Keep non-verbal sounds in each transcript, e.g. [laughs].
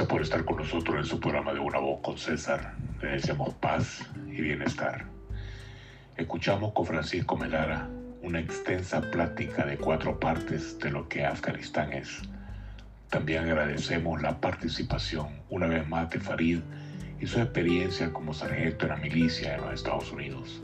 Gracias por estar con nosotros en su programa de Una Voz con César. Le deseamos paz y bienestar. Escuchamos con Francisco Melara una extensa plática de cuatro partes de lo que Afganistán es. También agradecemos la participación una vez más de Farid y su experiencia como sargento en la milicia en los Estados Unidos.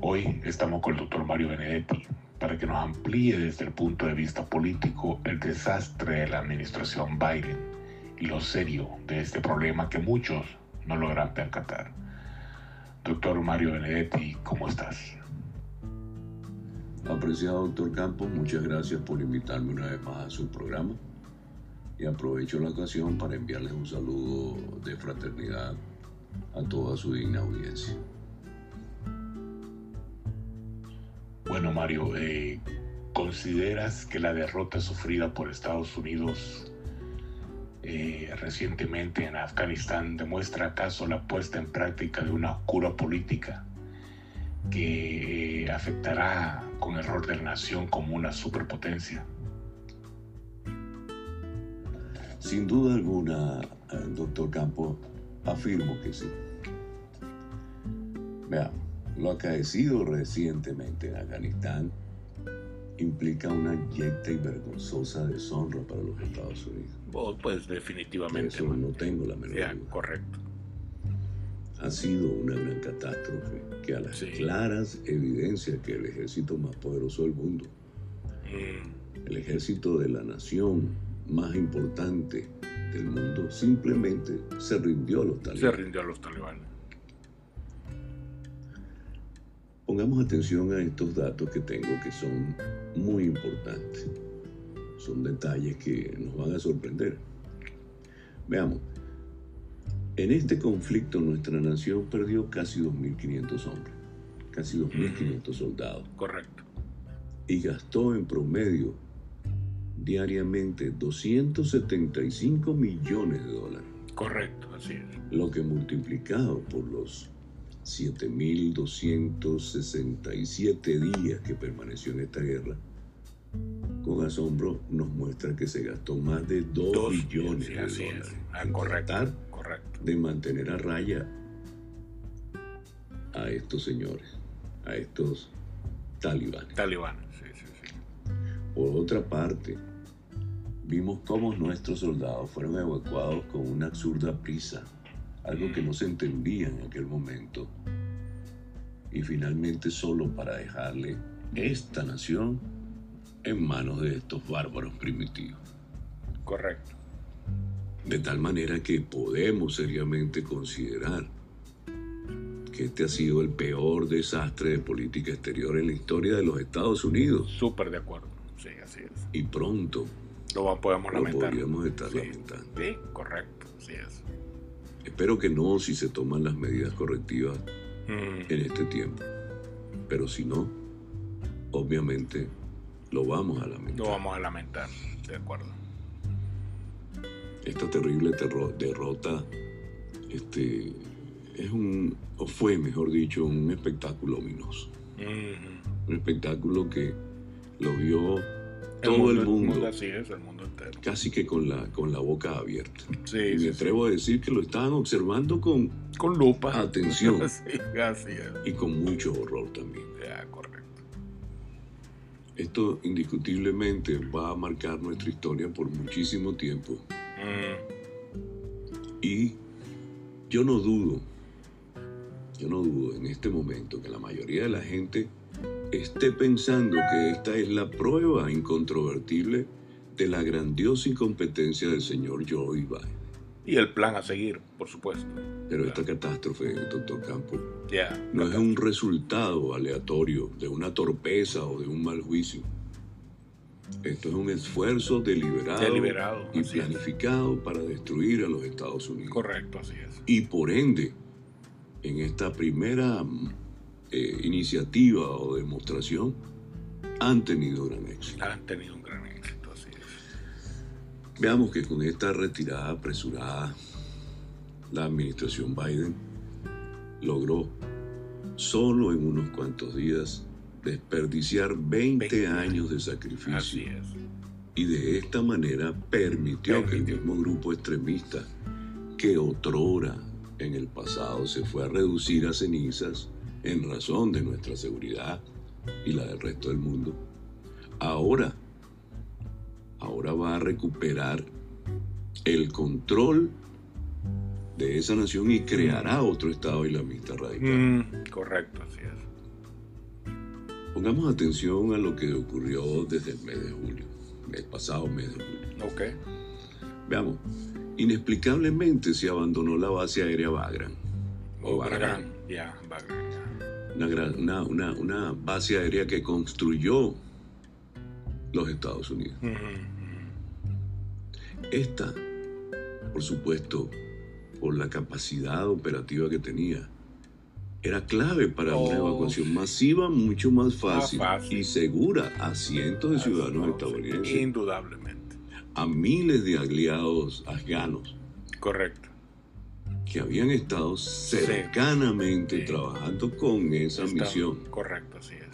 Hoy estamos con el doctor Mario Benedetti para que nos amplíe desde el punto de vista político el desastre de la administración Biden lo serio de este problema que muchos no logran percatar. Doctor Mario Benedetti, ¿cómo estás? Apreciado doctor Campos, muchas gracias por invitarme una vez más a su programa y aprovecho la ocasión para enviarles un saludo de fraternidad a toda su digna audiencia. Bueno, Mario, eh, ¿consideras que la derrota sufrida por Estados Unidos eh, recientemente en Afganistán demuestra acaso la puesta en práctica de una oscura política que eh, afectará con error de la nación como una superpotencia? Sin duda alguna, doctor Campo, afirmo que sí. Veamos, lo acaecido recientemente en Afganistán implica una yecta y vergonzosa deshonra para los Estados Unidos. Oh, pues definitivamente. Eso no tengo la menor duda. Correcto. Ha sido una gran catástrofe que a las claras evidencia que el ejército más poderoso del mundo, mm. el ejército de la nación más importante del mundo, simplemente se rindió a los talibanes. Se rindió a los talibanes. Pongamos atención a estos datos que tengo que son muy importantes. Son detalles que nos van a sorprender. Veamos, en este conflicto nuestra nación perdió casi 2.500 hombres, casi 2.500 soldados. Correcto. Y gastó en promedio diariamente 275 millones de dólares. Correcto, así es. Lo que multiplicado por los 7.267 días que permaneció en esta guerra, con asombro nos muestra que se gastó más de 2 billones de dólares ah, en correcto, de mantener a raya a estos señores, a estos talibanes. Talibanes, sí, sí, sí. Por otra parte, vimos cómo nuestros soldados fueron evacuados con una absurda prisa algo que no se entendía en aquel momento, y finalmente solo para dejarle esta nación en manos de estos bárbaros primitivos. Correcto. De tal manera que podemos seriamente considerar que este ha sido el peor desastre de política exterior en la historia de los Estados Unidos. Súper de acuerdo, sí, así es. Y pronto lo podemos lamentar. podríamos estar lamentando. Sí, correcto, así es. Espero que no si se toman las medidas correctivas mm. en este tiempo. Pero si no, obviamente lo vamos a lamentar. Lo vamos a lamentar, de acuerdo. Esta terrible derrota este, es un, o fue mejor dicho, un espectáculo ominoso. Un espectáculo que lo vio todo el mundo, así es, el mundo. Casi que con la, con la boca abierta. Sí, y me atrevo a decir que lo estaban observando con, con lupa. Atención. [laughs] sí, así es. Y con mucho horror también. Ya, correcto. Esto indiscutiblemente va a marcar nuestra historia por muchísimo tiempo. Mm. Y yo no dudo, yo no dudo en este momento que la mayoría de la gente esté pensando que esta es la prueba incontrovertible de la grandiosa incompetencia del señor Joe Biden. Y el plan a seguir, por supuesto. Pero esta catástrofe, doctor Campo, no es un resultado aleatorio de una torpeza o de un mal juicio. Esto es un esfuerzo deliberado, deliberado y planificado para destruir a los Estados Unidos. Correcto, así es. Y por ende, en esta primera eh, iniciativa o demostración han tenido gran éxito. Han tenido un gran éxito, es. Veamos que con esta retirada apresurada, la administración Biden logró solo en unos cuantos días desperdiciar 20, años. de sacrificio. Y de esta manera permitió que el mismo grupo extremista que otrora en el pasado se fue a reducir a cenizas en razón de nuestra seguridad y la del resto del mundo, ahora, ahora va a recuperar el control de esa nación y creará otro Estado islamista radical. Mm, correcto, así es. Pongamos atención a lo que ocurrió desde el mes de julio, el pasado mes de julio. Ok. Veamos, inexplicablemente se abandonó la base aérea Bagram. O Bagram. Ya, Bagram. Una, gran- una, una- una base aérea que construyó los Estados Unidos. Ujú. Esta, por supuesto, por la capacidad operativa que tenía, era clave para una Oh, evacuación masiva mucho más fácil, fácil. y segura a cientos de ciudadanos No, estadounidenses, Indudablemente. a miles de aliados afganos Correcto. que habían estado cercanamente Sí. trabajando con esa Está- misión, Correcto, así es.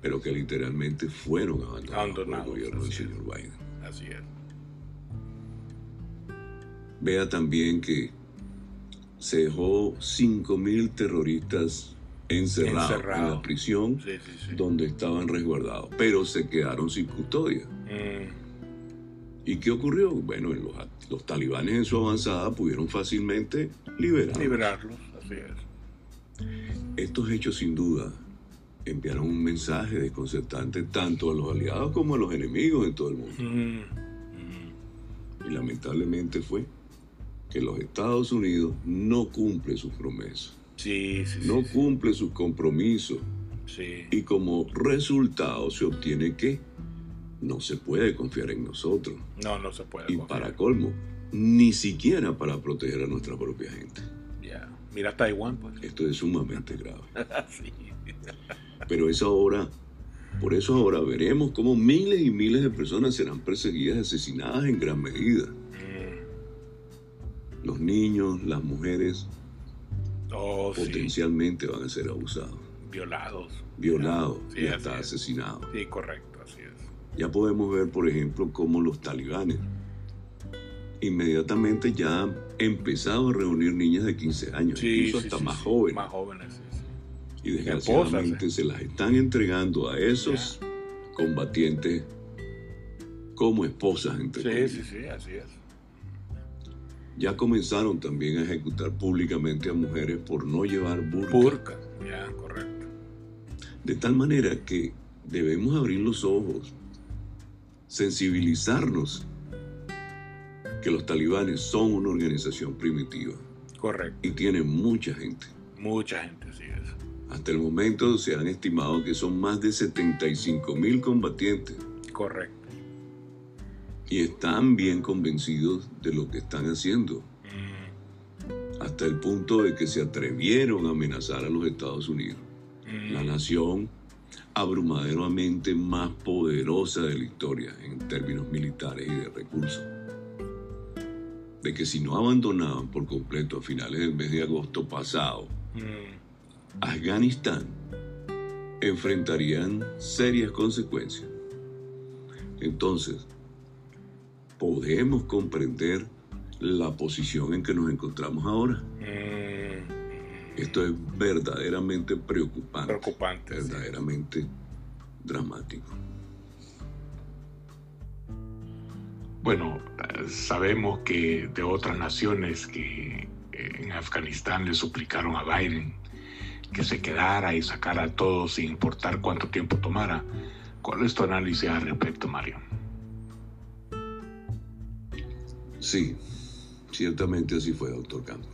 pero que literalmente fueron abandonados, Abandonados, por el gobierno del señor Biden. Así es. Vea también que se dejó 5.000 terroristas encerrados, en la prisión Sí, sí, sí. donde estaban resguardados, pero se quedaron sin custodia. Mm, ¿Y qué ocurrió? Bueno, los, los talibanes en su avanzada pudieron fácilmente liberarlos. liberarlos, así es. Estos hechos sin duda enviaron un mensaje desconcertante tanto a los aliados como a los enemigos en todo el mundo. Mm, mm. Y lamentablemente fue que los Estados Unidos no cumple sus promesas, Sí, sí, no sí, cumple sus compromisos Sí. y como resultado se obtiene que no se puede confiar en nosotros. No, no se puede. Y confiar. para colmo, ni siquiera para proteger a nuestra propia gente. Ya. Mira Taiwán, pues. Esto es sumamente grave. [laughs] Pero es ahora, por eso ahora veremos cómo miles y miles de personas serán perseguidas y asesinadas en gran medida. Niños, las mujeres Oh, sí. potencialmente van a ser abusados, Violados. violados Sí, y hasta es. asesinados. Sí, correcto, así es. Ya podemos ver, por ejemplo, cómo los talibanes inmediatamente ya han empezado a reunir niñas de 15 años, Sí, incluso hasta más jóvenes. Más jóvenes, sí, sí. Y desgraciadamente ¿eh? se las están entregando a esos combatientes como esposas, entre Sí, sí, sí, así es. Ya comenzaron también a ejecutar públicamente a mujeres por no llevar burka. Burka. Ya, correcto. De tal manera que debemos abrir los ojos, sensibilizarnos que los talibanes son una organización primitiva Correcto. y tienen mucha gente. Mucha gente, así es. Hasta el momento se han estimado que son más de 75 mil combatientes Correcto. Y están bien convencidos de lo que están haciendo, Mm, hasta el punto de que se atrevieron a amenazar a los Estados Unidos, mm. la nación abrumadoramente más poderosa de la historia en términos militares y de recursos. De que si no abandonaban por completo a finales del mes de agosto pasado Mm, Afganistán, enfrentarían serias consecuencias. Entonces, podemos comprender la posición en que nos encontramos ahora. mm, Esto es verdaderamente preocupante, Preocupante. sí. verdaderamente dramático. Bueno, sabemos que de otras naciones que eh, en Afganistán le suplicaron a Biden que se quedara y sacara a todos sin importar cuánto tiempo tomara. ¿Cuál es tu análisis al respecto, Mario? Sí, ciertamente así fue, doctor Campos.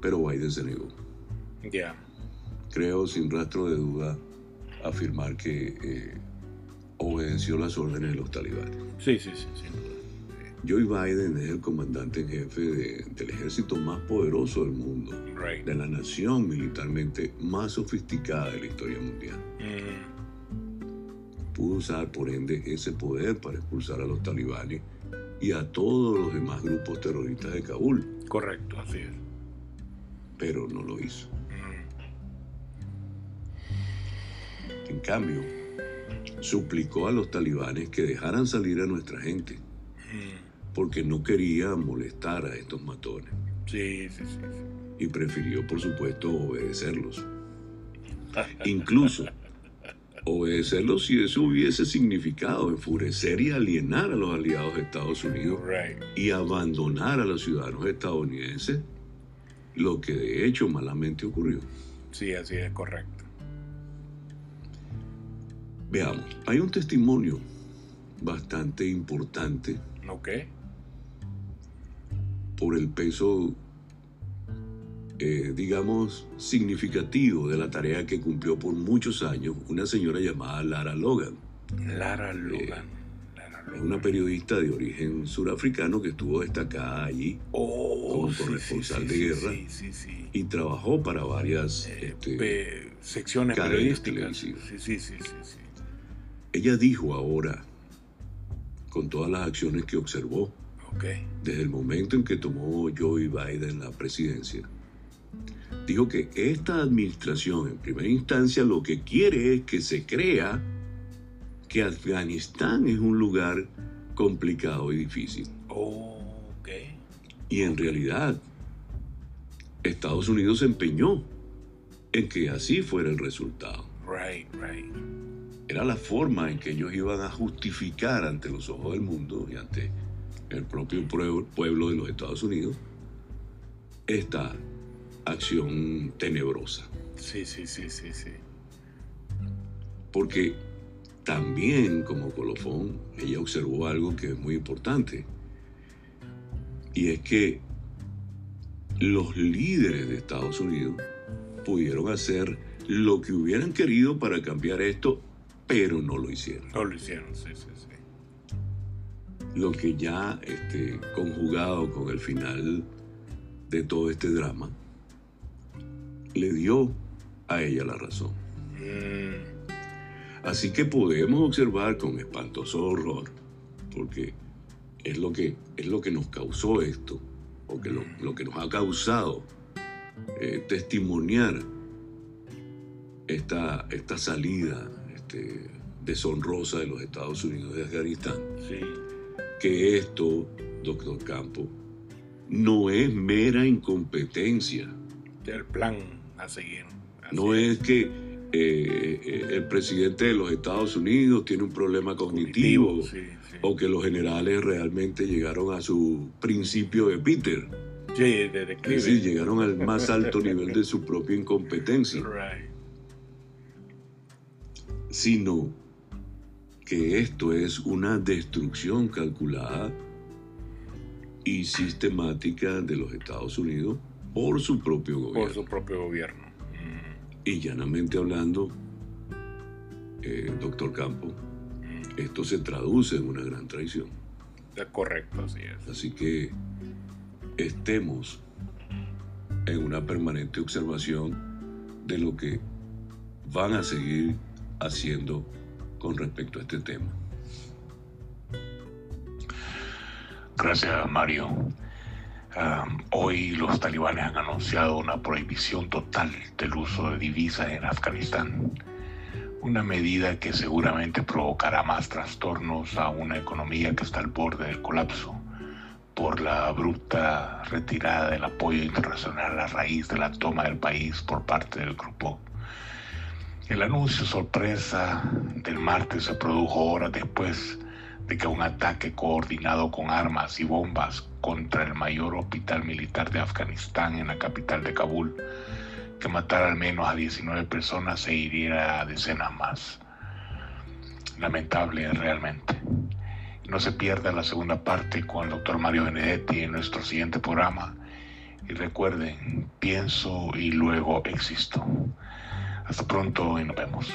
Pero Biden se negó. Ya. Creo sin rastro de duda afirmar que eh, obedeció las órdenes de los talibanes. Sí, sí, sí, sin duda. Joe Biden es el comandante en jefe de- del ejército más poderoso del mundo, Right. de la nación militarmente más sofisticada de la historia mundial. Mm, Pudo usar, por ende, ese poder para expulsar a los talibanes y a todos los demás grupos terroristas de Kabul, correcto, así es. pero no lo hizo. Mm, En cambio, suplicó a los talibanes que dejaran salir a nuestra gente Mm. porque no quería molestar a estos matones Sí, sí, sí. sí. y prefirió, por supuesto, obedecerlos. [laughs] Incluso obedecerlos si eso hubiese significado enfurecer y alienar a los aliados de Estados Unidos Right. y abandonar a los ciudadanos estadounidenses, lo que de hecho malamente ocurrió. Sí, así es correcto. Veamos, hay un testimonio bastante importante Ok. por el peso, eh, digamos, significativo de la tarea que cumplió por muchos años una señora llamada Lara Logan. Lara Logan. Lara Es Logan. una periodista de origen surafricano que estuvo destacada allí Oh, como sí, corresponsal sí, de guerra. Y trabajó para varias... Eh, este, pe- secciones periodísticas. Sí, sí, sí, ella dijo ahora, con todas las acciones que observó, desde el momento en que tomó Joe Biden la presidencia, dijo que esta administración en primera instancia lo que quiere es que se crea que Afganistán es un lugar complicado y difícil. Oh, ok. Y en realidad, Estados Unidos se empeñó en que así fuera el resultado. Right, right. Era la forma en que ellos iban a justificar ante los ojos del mundo y ante el propio pueblo de los Estados Unidos esta acción tenebrosa. Sí, sí, sí, sí, sí. Porque también como colofón, ella observó algo que es muy importante. Y es que los líderes de Estados Unidos pudieron hacer lo que hubieran querido para cambiar esto, pero no lo hicieron. No lo hicieron, sí, sí, sí. Lo que ya este, conjugado con el final de todo este drama, le dio a ella la razón. Mm, Así que podemos observar con espantoso horror, porque es lo que, es lo que nos causó esto, o que lo, lo que nos ha causado eh, testimoniar esta, esta salida este, deshonrosa de los Estados Unidos de Afganistán, sí. que esto, doctor Campo, no es mera incompetencia, El plan a seguir. Así no es que eh, eh, el presidente de los Estados Unidos tiene un problema cognitivo, sí, sí. o que los generales realmente llegaron a su principio de Peter, Sí, de es decir, llegaron al más alto [laughs] nivel de su propia incompetencia, Right. sino que esto es una destrucción calculada y sistemática de los Estados Unidos por su propio gobierno. Por su propio gobierno. Mm, Y llanamente hablando, eh, doctor Campo, mm. esto se traduce en una gran traición. Es correcto, así es. Así que estemos en una permanente observación de lo que van a seguir haciendo con respecto a este tema. Gracias, Mario. Ah, hoy los talibanes han anunciado una prohibición total del uso de divisas en Afganistán. Una medida que seguramente provocará más trastornos a una economía que está al borde del colapso por la abrupta retirada del apoyo internacional a raíz de la toma del país por parte del grupo. El anuncio sorpresa del martes se produjo horas después de que un ataque coordinado con armas y bombas contra el mayor hospital militar de Afganistán en la capital de Kabul, que matara al menos a 19 personas e hiriera a decenas más. Lamentable realmente. No se pierda la segunda parte con el doctor Mario Benedetti en nuestro siguiente programa. Y recuerden, pienso y luego existo. Hasta pronto y nos vemos.